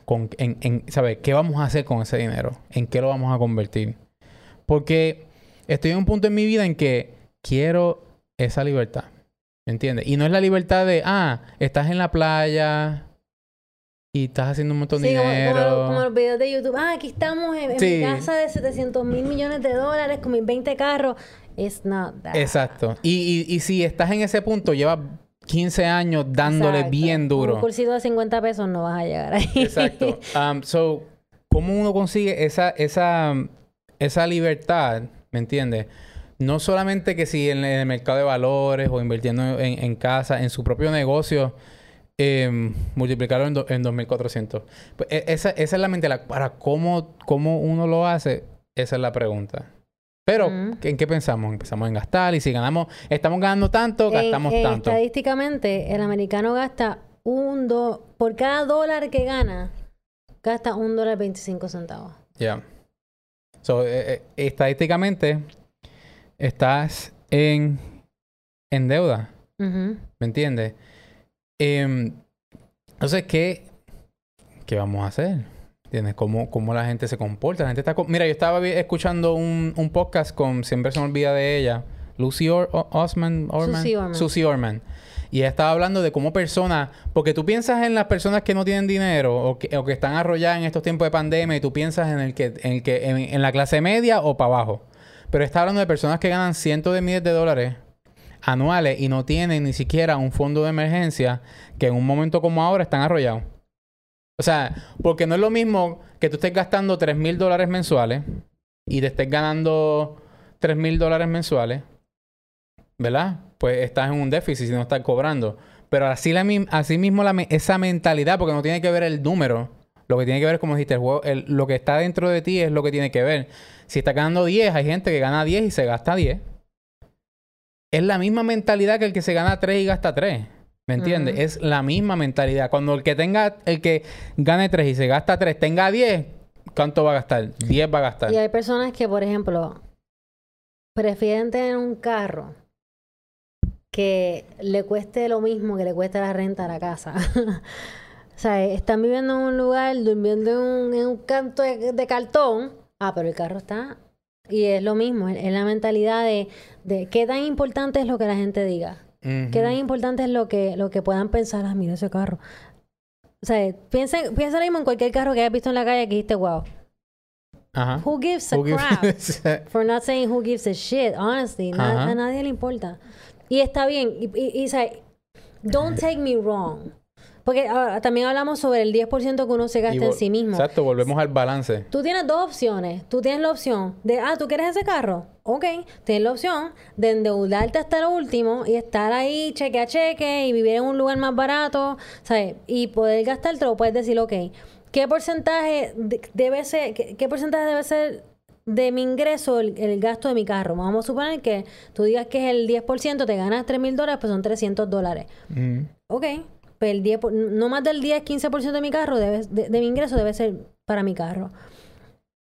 A: ¿Sabes? ¿Qué vamos a hacer con ese dinero? ¿En qué lo vamos a convertir? Porque estoy en un punto en mi vida en que quiero esa libertad. ¿Me entiendes? Y no es la libertad de, ah, estás en la playa y estás haciendo un montón de
B: Sí, como, como
A: dinero.
B: lo- como los videos de YouTube. Ah, aquí estamos en, mi casa de 700 mil millones de dólares con mis 20 carros. It's not that.
A: Exacto. Y, y, y si estás en ese punto, llevas 15 años dándole
B: Exacto.
A: bien
B: Un
A: duro.
B: cursito de 50 pesos no vas a llegar ahí.
A: Exacto. Um, so, ¿cómo uno consigue esa, esa, esa libertad? ¿Me entiendes? No solamente que si en el mercado de valores o invirtiendo en, en casa, en su propio negocio, eh, multiplicarlo en, do- en 2.400. Pues, e- esa, esa es la mente. Para cómo, cómo uno lo hace, esa es la pregunta. Pero,
B: Mm.
A: ¿en qué pensamos? Empezamos en gastar y si ganamos, estamos ganando tanto, gastamos tanto.
B: Estadísticamente, el americano gasta un do... Por cada dólar que gana, gasta un dólar 25 centavos.
A: Ya. So, eh, eh, estadísticamente, estás en, en deuda. ¿Me entiendes? Em, entonces, ¿qué, ¿qué vamos a hacer? ¿Entiendes? ¿Cómo, cómo la gente se comporta? La gente está... co- Mira, yo estaba escuchando un, un podcast con... Siempre se me olvida de ella. Lucy Or- O- Osman, Orman.
B: Susie Orman.
A: Susie Orman. Y ella estaba hablando de cómo personas... Porque tú piensas en las personas que no tienen dinero o que, o que están arrolladas en estos tiempos de pandemia y tú piensas en el que... En, el que en, en la clase media o para abajo. Pero está hablando de personas que ganan cientos de miles de dólares anuales y no tienen ni siquiera un fondo de emergencia que en un momento como ahora están arrollados. O sea, porque no es lo mismo que tú estés gastando 3 mil dólares mensuales y te estés ganando 3 mil dólares mensuales, ¿verdad? Pues estás en un déficit si no estás cobrando. Pero así, la, así mismo esa mentalidad, porque no tiene que ver el número, lo que tiene que ver es como dijiste, el juego, el- lo que está dentro de ti es lo que tiene que ver. Si estás ganando 10, hay gente que gana 10 y se gasta 10 es la misma mentalidad que el que se gana 3 y gasta 3. ¿Me entiendes?
B: Ujú.
A: Es la misma mentalidad. Cuando el que tenga, el que gane 3 y se gasta 3, tenga 10, ¿cuánto va a gastar? 10 va a gastar.
B: Y hay personas que, por ejemplo, prefieren tener un carro que le cueste lo mismo que le cueste la renta a la casa. sea, están viviendo en un lugar, durmiendo en un, en un canto de, de cartón. Ah, pero el carro está... Y es lo mismo, es es la mentalidad de, de qué tan importante es lo que la gente diga.
A: Ujú.
B: Qué tan importante es lo que, lo que puedan pensar, ah, mira ese carro. O sea, piensa, piensa mismo en cualquier carro que hayas visto en la calle que dijiste, wow.
A: Ajá.
B: Who gives a
A: Who
B: crap?
A: gives-
B: For not saying who gives a shit, honestly.
A: Ajá.
B: a nadie le importa. Y está bien. Y, y, y, sea, don't take me wrong. Porque ahora también hablamos sobre el 10% que uno se gasta en sí mismo.
A: Exacto, volvemos al balance.
B: Tú tienes dos opciones. Tú tienes la opción de, ah, ¿tú quieres ese carro? Ok. Tienes la opción de endeudarte hasta lo último y estar ahí cheque a cheque y vivir en un lugar más barato, ¿sabes? Y poder gastártelo. Puedes decir, ok, ¿qué porcentaje de- debe ser, qué, qué porcentaje debe ser de mi ingreso el, el gasto de mi carro? Vamos a suponer que tú digas que es el 10%, te ganas 3 mil dólares, pues son 300 dólares.
A: Ujú.
B: Ok, pues el 10, por- no más del 10, 15% de mi carro, debe, de, de mi ingreso debe ser para mi carro.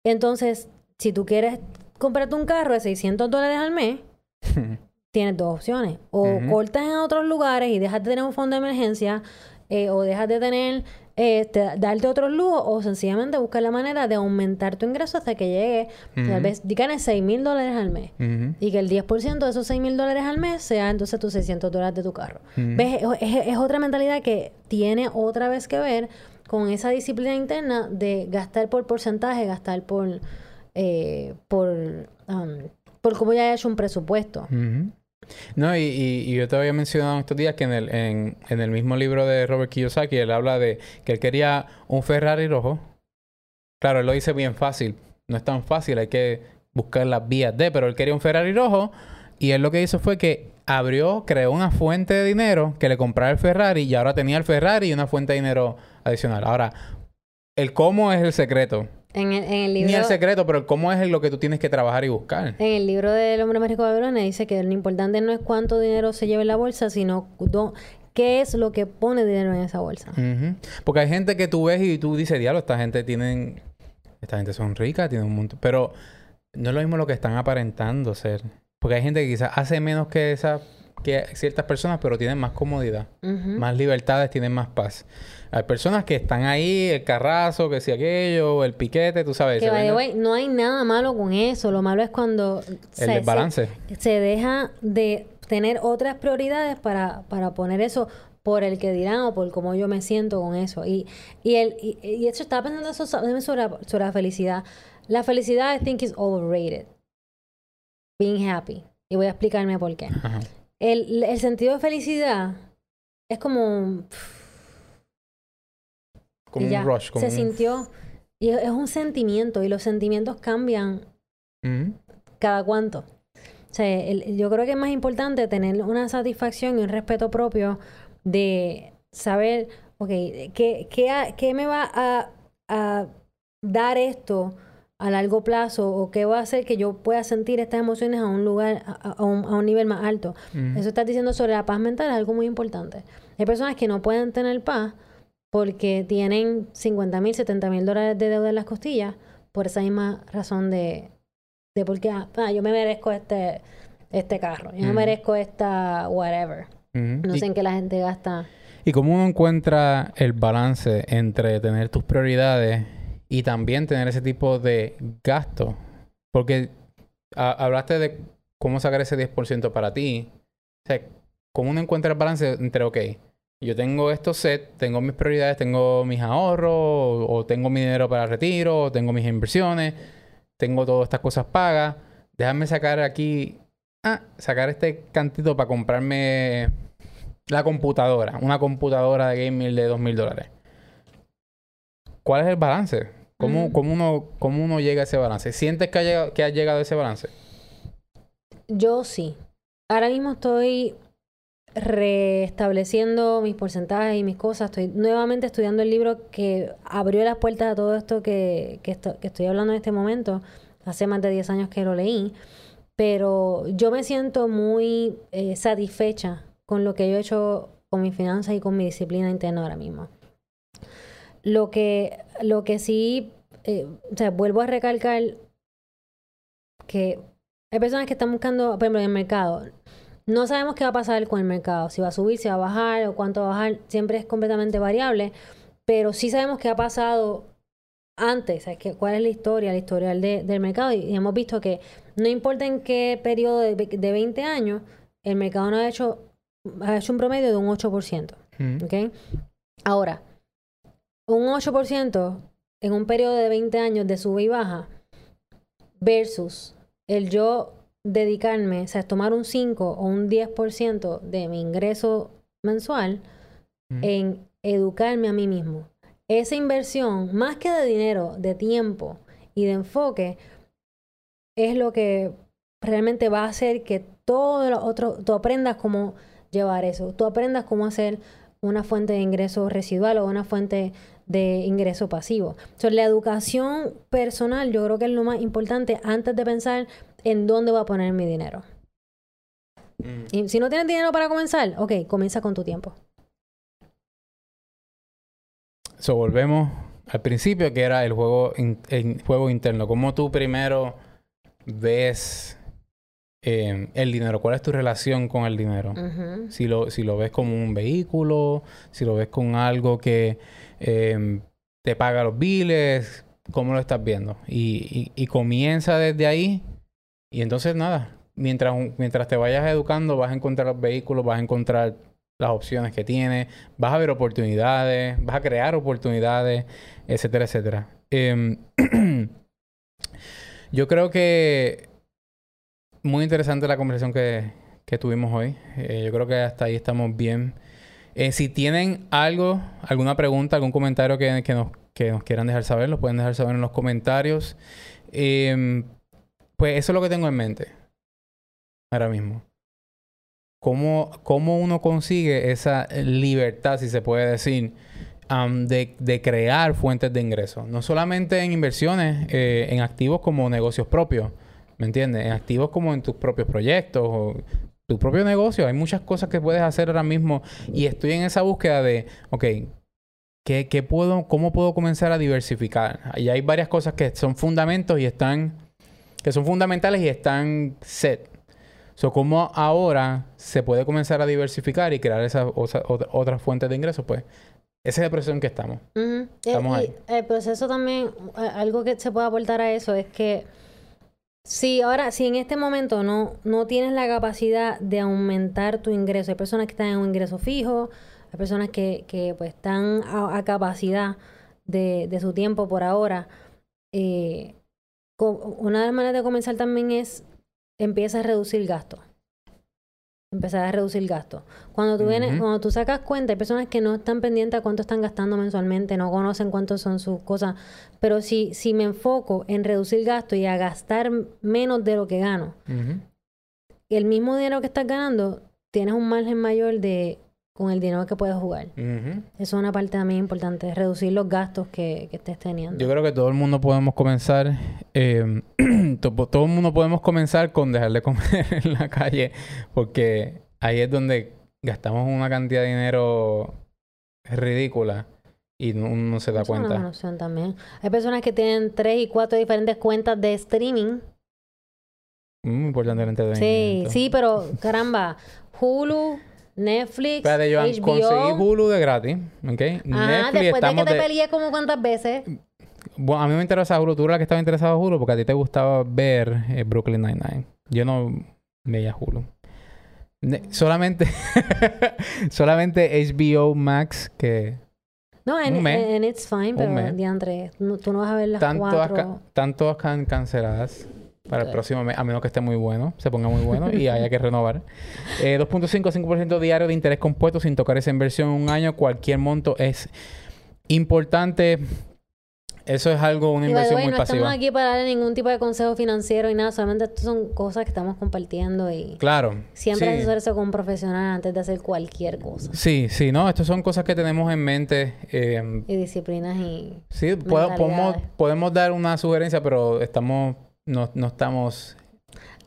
B: Entonces, si tú quieres comprarte un carro de 600 dólares al mes, tienes dos opciones. O cortas en otros lugares y dejas de tener un fondo de emergencia, eh, o dejas de tener, eh, te- darte otros lujos, o sencillamente buscar la manera de aumentar tu ingreso hasta que llegue, tal vez, ganes 6 mil dólares al mes. Y que el 10% de esos 6 mil dólares al mes sea entonces tus 600 dólares de tu carro. ¿Ves? Es, es- es otra mentalidad que tiene otra vez que ver con esa disciplina interna de gastar por porcentaje, gastar por, eh, por, um, por cómo ya he hecho un presupuesto.
A: No, y, y- yo te había mencionado estos días que en el, en, en el mismo libro de Robert Kiyosaki, él habla de que él quería un Ferrari rojo. Claro, él lo dice bien fácil. No es tan fácil, hay que buscar las vías de, pero él quería un Ferrari rojo y él lo que hizo fue que abrió, creó una fuente de dinero que le comprara el Ferrari y ahora tenía el Ferrari y una fuente de dinero adicional. Ahora, el cómo es el secreto.
B: En el, en el
A: Ni el secreto, pero cómo es lo que tú tienes que trabajar y buscar.
B: En el libro del hombre más rico de Babilonia dice que lo importante no es cuánto dinero se lleva en la bolsa, sino do- qué es lo que pone dinero en esa bolsa.
A: Porque hay gente que tú ves y tú dices, diablo, esta gente tienen... Esta gente son ricas, tienen un montón... Pero no es lo mismo lo que están aparentando ser. Porque hay gente que quizás hace menos que esas... Que ciertas personas, pero tienen más comodidad. Más libertades, tienen más paz. Hay personas que están ahí, el carrazo, que si aquello, el piquete, tú sabes.
B: Que, way, no hay nada malo con eso. Lo malo es cuando
A: el
B: se-
A: desbalance.
B: Se, se deja de tener otras prioridades para, para poner eso por el que dirán o por cómo yo me siento con eso. Y, y, el, y, y eso estaba pensando sobre, sobre la felicidad. La felicidad, I think, is overrated. Being happy. Y voy a explicarme por qué.
A: Ajá.
B: El, el sentido de felicidad es como...
A: Como un rush. Como
B: se
A: un-
B: sintió... Y es un sentimiento y los sentimientos cambian cada cuánto. O sea, el- yo creo que es más importante tener una satisfacción y un respeto propio de saber, ok, ¿qué, qué, qué me va a, a dar esto a largo plazo o qué va a hacer que yo pueda sentir estas emociones a un lugar, a, a un, a un nivel más alto? Eso estás diciendo sobre la paz mental es algo muy importante. Hay personas que no pueden tener paz porque tienen 50 mil, 70 mil dólares de deuda en las costillas por esa misma razón de, de por qué, ah, yo me merezco este, este carro, yo me merezco esta whatever. No
A: Y-
B: sé en qué la gente gasta.
A: ¿Y cómo uno encuentra el balance entre tener tus prioridades y también tener ese tipo de gasto? Porque a- hablaste de cómo sacar ese 10% para ti. O sea, ¿cómo uno encuentra el balance entre, ok, yo tengo estos set, tengo mis prioridades, tengo mis ahorros, o, tengo mi dinero para retiro, o tengo mis inversiones, tengo todas estas cosas pagas, déjame sacar aquí, ah, sacar este cantito para comprarme la computadora, una computadora de gaming de dos mil dólares. ¿Cuál es el balance? ¿Cómo,
B: Ujú.
A: cómo uno, ¿Cómo uno llega a ese balance? ¿Sientes que, ha llegado, que has llegado a ese balance?
B: Yo sí. Ahora mismo estoy restableciendo mis porcentajes y mis cosas. Estoy nuevamente estudiando el libro que abrió las puertas a todo esto que, que, esto- que estoy hablando en este momento. Hace más de 10 años que lo leí. Pero yo me siento muy eh, satisfecha con lo que yo he hecho con mis finanzas y con mi disciplina interna ahora mismo. Lo que, lo que sí, eh, o sea, vuelvo a recalcar que hay personas que están buscando, por ejemplo, en el mercado. No sabemos qué va a pasar con el mercado, si va a subir, si va a bajar o cuánto va a bajar, siempre es completamente variable, pero sí sabemos qué ha pasado antes. Que- cuál es la historia, la historial de- del mercado, y, hemos visto que no importa en qué periodo de, de 20 años, el mercado no ha hecho, ha hecho un promedio de un 8%.
A: Ujú.
B: ¿ok? Ahora, un 8% en un periodo de 20 años de sube y baja versus el yo dedicarme, o sea, tomar un 5 o un 10% de mi ingreso mensual en educarme a mí mismo. Esa inversión, más que de dinero, de tiempo y de enfoque, es lo que realmente va a hacer que todo lo otro, tú aprendas cómo llevar eso, tú aprendas cómo hacer una fuente de ingreso residual o una fuente de ingreso pasivo. Entonces, la educación personal yo creo que es lo más importante antes de pensar en dónde voy a poner mi dinero.
A: Mm.
B: Y si no tienes dinero para comenzar, ok, comienza con tu tiempo.
A: So, volvemos al principio, que era el juego, in- el juego interno. ¿Cómo tú primero ves eh, el dinero? ¿Cuál es tu relación con el dinero? Si lo, si lo ves como un vehículo, si lo ves con algo que eh, te paga los biles, ¿cómo lo estás viendo? Y comienza desde ahí. Y entonces nada, mientras, mientras te vayas educando, vas a encontrar los vehículos, vas a encontrar las opciones que tienes, vas a ver oportunidades, vas a crear oportunidades, etcétera, etcétera. Em, yo creo que muy interesante la conversación que, que tuvimos hoy. Eh, yo creo que hasta ahí estamos bien. Eh, si tienen algo, alguna pregunta, algún comentario que, nos, quieran dejar saber, lo pueden dejar saber en los comentarios. Em, pues eso es lo que tengo en mente ahora mismo. ¿Cómo, cómo uno consigue esa libertad, si se puede decir, de crear fuentes de ingresos? No solamente en inversiones, eh, en activos como negocios propios, ¿me entiendes? En activos como en tus propios proyectos o tu propio negocio. Hay muchas cosas que puedes hacer ahora mismo y estoy en esa búsqueda de, ok, ¿qué, qué puedo, ¿cómo puedo comenzar a diversificar? Y hay varias cosas que son fundamentos y están, que son fundamentales y están set. So, ¿Cómo ahora se puede comenzar a diversificar y crear esas osa- otra- otras fuentes de ingresos? Pues ese es el proceso en que estamos. Estamos
B: Eh,
A: ahí.
B: y el proceso también, eh, algo que se puede aportar a eso es que si ahora, si en este momento no, no tienes la capacidad de aumentar tu ingreso, hay personas que están en un ingreso fijo, hay personas que, que pues están a, a capacidad de, de su tiempo por ahora. eh, una de las maneras de comenzar también es empieza a reducir gastos. Empezar a reducir gastos. Cuando tú vienes, cuando tú sacas cuenta, hay personas que no están pendientes a cuánto están gastando mensualmente, no conocen cuántos son sus cosas. Pero si, si me enfoco en reducir gastos y a gastar menos de lo que gano, el mismo dinero que estás ganando, tienes un margen mayor de con el dinero que puedes jugar.
A: Ujú.
B: Eso es una parte también importante, reducir los gastos que, que estés teniendo.
A: Yo creo que todo el mundo podemos comenzar, eh, to- todo el mundo podemos comenzar con dejar de comer en la calle, porque ahí es donde gastamos una cantidad de dinero ridícula y no- uno no se da
B: Eso es una
A: cuenta.
B: opción también. Hay personas que tienen tres y cuatro diferentes cuentas de streaming.
A: Muy importante el
B: Sí,
A: entretenimiento.
B: sí, pero caramba, Hulu, Netflix,
A: Espérate, Joan,
B: HBO.
A: conseguí Hulu de gratis, ¿ok?
B: Ajá,
A: Netflix,
B: después de que te
A: de-
B: peleé como cuántas veces.
A: Bueno, a mí me interesa Hulu. Tú eras la que estaba interesado en Hulu porque a ti te gustaba ver eh, Brooklyn Nine-Nine. Yo no veía Hulu. Ne- solamente, solamente HBO Max que
B: No, en, en It's Fine, pero diantre, no- tú no vas a ver las
A: ca-
B: cuatro.
A: can- canceladas para el próximo mes, a menos que esté muy bueno, se ponga muy bueno y haya que renovar. Eh, 2.5-5% diario de interés compuesto sin tocar esa inversión en un año. Cualquier monto es importante. Eso es algo, una inversión muy
B: no
A: pasiva.
B: estamos aquí para darle ningún tipo de consejo financiero y nada, solamente estas son cosas que estamos compartiendo y
A: Claro.
B: siempre
A: sí.
B: asesorarse con un profesional antes de hacer cualquier cosa.
A: Sí, sí, no, estas son cosas que tenemos en mente. eh,
B: Y disciplinas y...
A: sí, podemos, podemos dar una sugerencia, pero estamos, no, no estamos.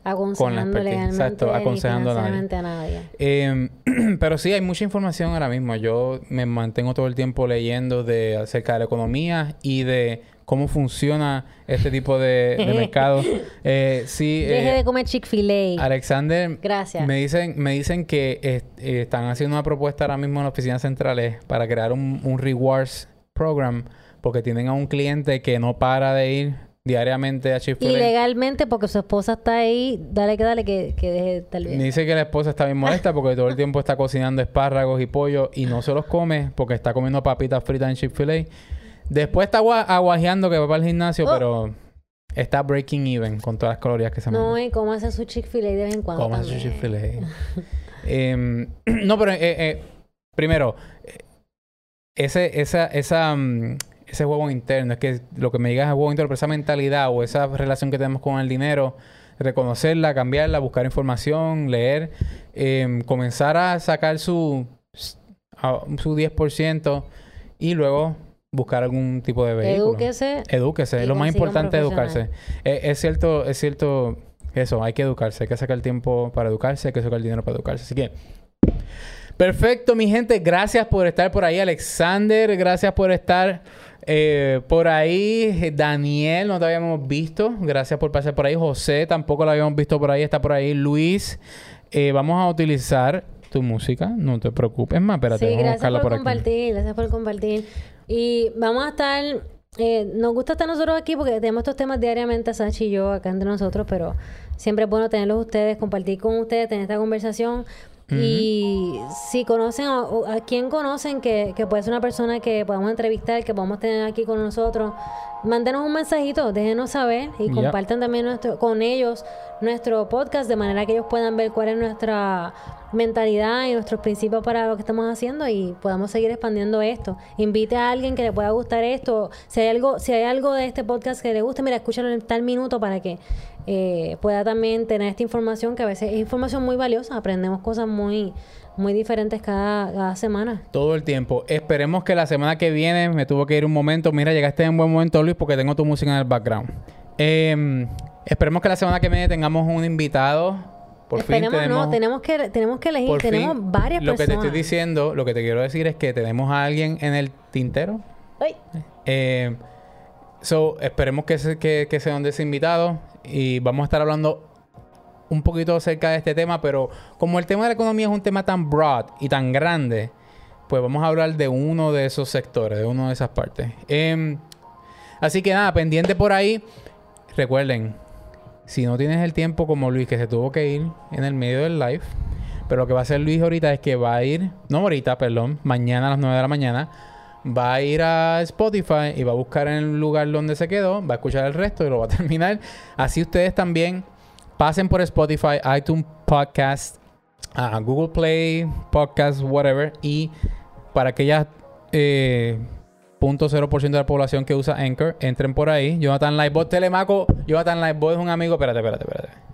A: expertise,
B: legalmente
A: exacto, aconsejando a nadie.
B: a nadie.
A: eh, pero sí, hay mucha información ahora mismo. Yo me mantengo todo el tiempo leyendo de acerca de la economía y de cómo funciona este tipo de, de mercado. Eh, sí,
B: Deje
A: eh,
B: de comer Chick-fil-A.
A: Alexander,
B: Gracias.
A: me dicen, me dicen que eh, eh, están haciendo una propuesta ahora mismo en las oficinas centrales para crear un, un rewards program porque tienen a un cliente que no para de ir diariamente a Chick-fil-A.
B: Ilegalmente porque su esposa está ahí, dale que dale que, que deje
A: Me
B: bien.
A: dice que la esposa está bien molesta porque todo el tiempo está cocinando espárragos y pollo y no se los come porque está comiendo papitas fritas en Chick-fil-A. Después está agua- aguajeando que va para el gimnasio,
B: Oh.
A: pero está breaking even con todas las calorías que se
B: No,
A: manda.
B: y cómo hace su Chick-fil-A de vez en cuando
A: Cómase su
B: también.
A: Chick-fil-A. Em, no, pero eh, eh, primero, ese, esa, esa, mm, ese juego interno, es que lo que me digas es juego interno, pero esa mentalidad o esa relación que tenemos con el dinero, reconocerla, cambiarla, buscar información, leer, em, comenzar a sacar su, a- su 10% y luego buscar algún tipo de vehículo.
B: Edúquese.
A: Edúquese, lo más importante es educarse. Eh, es cierto, es cierto eso, hay que educarse, hay que sacar tiempo para educarse, hay que sacar dinero para educarse. Así que, perfecto, mi gente, gracias por estar por ahí, Alexander, gracias por estar eh, por ahí, Daniel, no te habíamos visto, gracias por pasar por ahí, José, tampoco lo habíamos visto por ahí, está por ahí, Luis, eh, vamos a utilizar tu música, no te preocupes más, espérate,
B: Sí,
A: vamos a
B: gracias
A: buscarla
B: por,
A: por, aquí.
B: compartir, gracias por compartir. Y vamos a estar, eh, nos gusta estar nosotros aquí porque tenemos estos temas diariamente, Sachi y yo, acá entre nosotros, pero siempre es bueno tenerlos ustedes, compartir con ustedes, tener esta conversación. Y si conocen o a, quién conocen que, que puede ser una persona que podamos entrevistar, que podamos tener aquí con nosotros, mándenos un mensajito, déjenos saber y
A: Yep.
B: compartan también nuestro, con ellos nuestro podcast de manera que ellos puedan ver cuál es nuestra mentalidad y nuestros principios para lo que estamos haciendo y podamos seguir expandiendo esto. Invite a alguien que le pueda gustar esto. Si hay algo, si hay algo de este podcast que le guste, mira, escúchalo en tal minuto para que eh, pueda también tener esta información que a veces es información muy valiosa. Aprendemos cosas muy, muy diferentes cada, semana.
A: Todo el tiempo. Esperemos que la semana que viene me tuvo que ir un momento. Mira, llegaste en buen momento, Luis, porque tengo tu música en el background. Eh, esperemos que la semana que viene tengamos un invitado. Por
B: Esperemos,
A: fin tenemos.
B: no, tenemos que, tenemos que elegir,
A: por
B: tenemos
A: fin,
B: varias
A: Lo que te
B: personas.
A: estoy diciendo, lo que te quiero decir es que tenemos a alguien en el tintero.
B: Ay,
A: Eh, so, esperemos que, se- que, que ese invitado. Y vamos a estar hablando un poquito acerca de este tema, pero como el tema de la economía es un tema tan broad y tan grande, pues vamos a hablar de uno de esos sectores, de una de esas partes. Em, así que nada, pendiente por ahí. Recuerden, si no tienes el tiempo como Luis, que se tuvo que ir en el medio del live, pero lo que va a hacer Luis ahorita es que va a ir, no ahorita, perdón, mañana a las 9 de la mañana, va a ir a Spotify y va a buscar el lugar donde se quedó, va a escuchar el resto y lo va a terminar. Así ustedes también pasen por Spotify, iTunes Podcast, a Google Play, Podcast, whatever, y para aquellas eh, 0.0% de la población que usa Anchor, entren por ahí. Jonathan Livebot Telemaco, Jonathan Livebot es un amigo, espérate, espérate, espérate.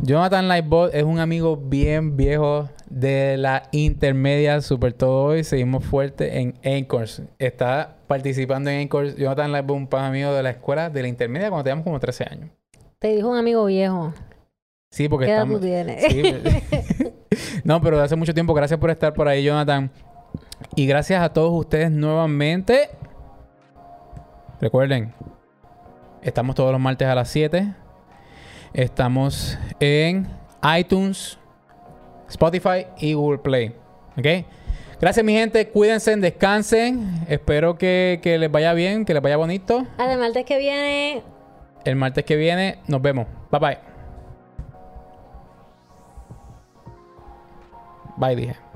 A: Jonathan Livebot es un amigo bien viejo de la intermedia Super Todo Hoy. Seguimos fuerte en Anchors. Está participando en Anchors. Jonathan Livebot, un pan amigo de la escuela de la intermedia cuando teníamos como 13 años.
B: te dijo un amigo viejo.
A: Sí, porque
B: ¿Qué edad
A: estamos...
B: tú tienes?
A: Sí. no, pero de hace mucho tiempo. Gracias por estar por ahí, Jonathan. Y gracias a todos ustedes nuevamente. Recuerden, estamos todos los martes a las 7. Estamos en iTunes, Spotify y Google Play. ¿Ok? Gracias, mi gente. Cuídense, descansen. Espero que, que les vaya bien, que les vaya bonito.
B: Además, el que viene,
A: El martes que viene nos vemos. Bye bye. Bye, dije.